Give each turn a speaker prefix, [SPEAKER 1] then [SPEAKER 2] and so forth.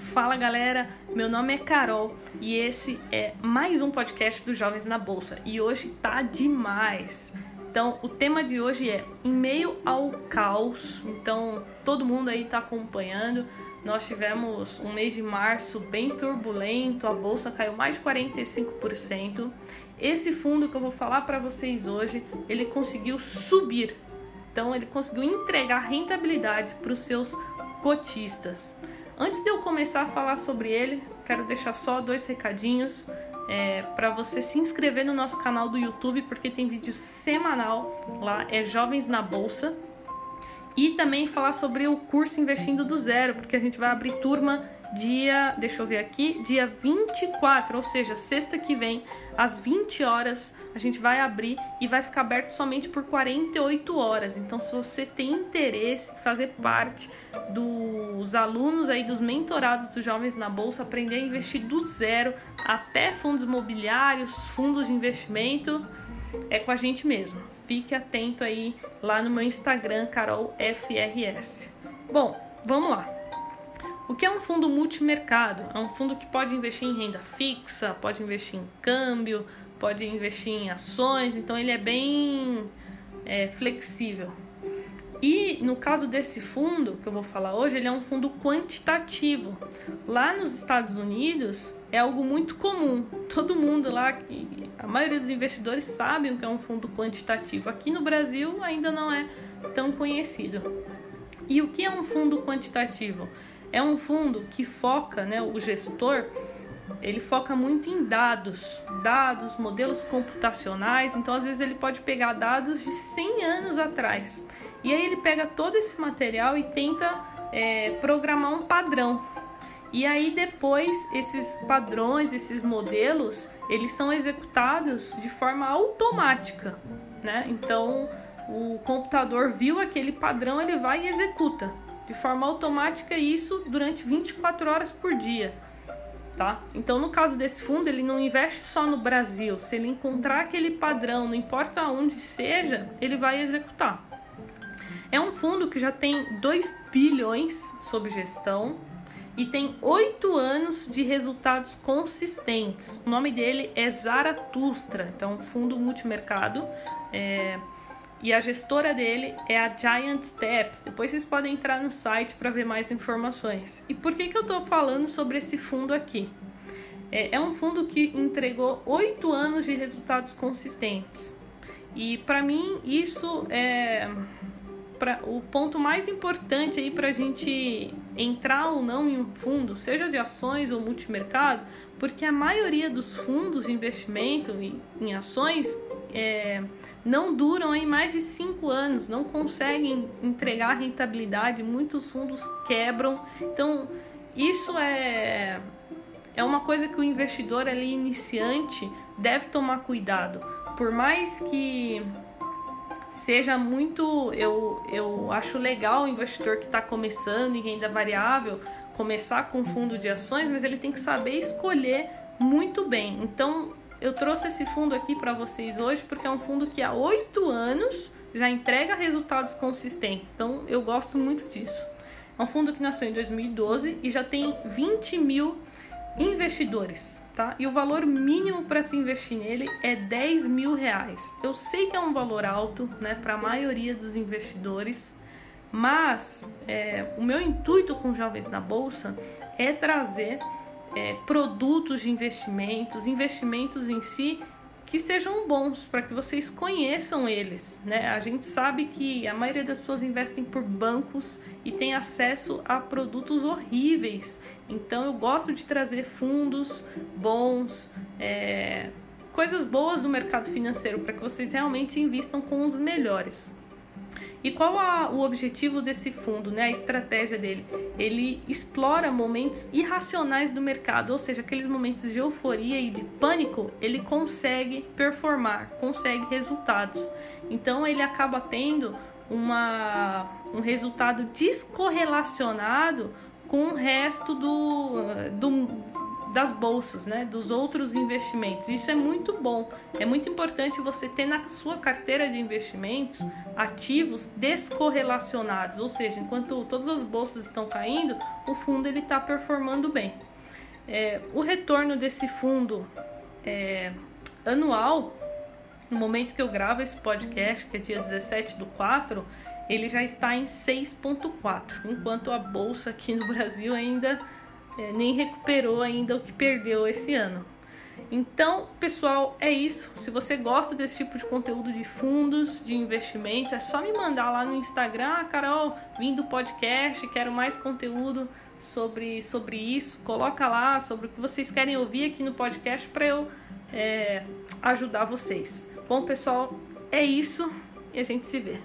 [SPEAKER 1] Fala galera, meu nome é Carol e esse é mais um podcast dos Jovens na Bolsa e hoje tá demais. Então, o tema de hoje é em meio ao caos. Então, todo mundo aí tá acompanhando. Nós tivemos um mês de março bem turbulento, a bolsa caiu mais de 45%. Esse fundo que eu vou falar para vocês hoje, ele conseguiu subir. Então, ele conseguiu entregar rentabilidade para os seus cotistas. Antes de eu começar a falar sobre ele, quero deixar só dois recadinhos é, para você se inscrever no nosso canal do YouTube, porque tem vídeo semanal lá, é Jovens na Bolsa. E também falar sobre o curso Investindo do Zero, porque a gente vai abrir turma dia, deixa eu ver aqui, dia 24, ou seja, sexta que vem, às 20 horas, a gente vai abrir e vai ficar aberto somente por 48 horas. Então, se você tem interesse em fazer parte dos alunos aí dos mentorados dos jovens na bolsa, aprender a investir do zero até fundos imobiliários, fundos de investimento, é com a gente mesmo. Fique atento aí lá no meu Instagram, CarolFRS. Bom, vamos lá. O que é um fundo multimercado? É um fundo que pode investir em renda fixa, pode investir em câmbio, pode investir em ações, então ele é bem é, flexível. E no caso desse fundo que eu vou falar hoje, ele é um fundo quantitativo. Lá nos Estados Unidos é algo muito comum. Todo mundo lá, a maioria dos investidores sabem o que é um fundo quantitativo. Aqui no Brasil ainda não é tão conhecido. E o que é um fundo quantitativo? É um fundo que foca, né, o gestor, ele foca muito em dados, dados, modelos computacionais. Então, às vezes, ele pode pegar dados de 100 anos atrás. E aí, ele pega todo esse material e tenta é, programar um padrão. E aí, depois, esses padrões, esses modelos, eles são executados de forma automática. Né? Então, o computador viu aquele padrão, ele vai e executa de forma automática isso durante 24 horas por dia. Tá? Então, no caso desse fundo, ele não investe só no Brasil. Se ele encontrar aquele padrão, não importa onde seja, ele vai executar. É um fundo que já tem 2 bilhões sob gestão e tem 8 anos de resultados consistentes. O nome dele é Zaratustra, então, fundo multimercado. É e a gestora dele é a Giant Steps. Depois vocês podem entrar no site para ver mais informações. E por que, que eu estou falando sobre esse fundo aqui? É, é um fundo que entregou oito anos de resultados consistentes. E para mim isso é pra, o ponto mais importante aí para a gente entrar ou não em um fundo, seja de ações ou multimercado, porque a maioria dos fundos de investimento em, em ações é, não duram aí mais de cinco anos, não conseguem entregar rentabilidade, muitos fundos quebram. Então, isso é, é uma coisa que o investidor ali iniciante deve tomar cuidado. Por mais que seja muito. Eu, eu acho legal o investidor que está começando em renda variável começar com fundo de ações, mas ele tem que saber escolher muito bem. Então, eu trouxe esse fundo aqui para vocês hoje porque é um fundo que há oito anos já entrega resultados consistentes. Então eu gosto muito disso. É um fundo que nasceu em 2012 e já tem 20 mil investidores, tá? E o valor mínimo para se investir nele é 10 mil reais. Eu sei que é um valor alto, né, para a maioria dos investidores, mas é, o meu intuito com Jovens na Bolsa é trazer é, produtos de investimentos, investimentos em si que sejam bons para que vocês conheçam eles, né? A gente sabe que a maioria das pessoas investem por bancos e tem acesso a produtos horríveis. Então eu gosto de trazer fundos bons, é, coisas boas do mercado financeiro para que vocês realmente invistam com os melhores. E qual a, o objetivo desse fundo, né? a estratégia dele? Ele explora momentos irracionais do mercado, ou seja, aqueles momentos de euforia e de pânico, ele consegue performar, consegue resultados. Então ele acaba tendo uma, um resultado descorrelacionado com o resto do, do, das bolsas, né, dos outros investimentos. Isso é muito bom. É muito importante você ter na sua carteira de investimentos ativos descorrelacionados, ou seja, enquanto todas as bolsas estão caindo, o fundo ele está performando bem. É, o retorno desse fundo é, anual, no momento que eu gravo esse podcast, que é dia 17 do 4, ele já está em 6,4, enquanto a bolsa aqui no Brasil ainda é, nem recuperou ainda o que perdeu esse ano. Então, pessoal, é isso. Se você gosta desse tipo de conteúdo de fundos, de investimento, é só me mandar lá no Instagram, ah, Carol, vim do podcast, quero mais conteúdo sobre, sobre isso. Coloca lá sobre o que vocês querem ouvir aqui no podcast para eu é, ajudar vocês. Bom, pessoal, é isso e a gente se vê.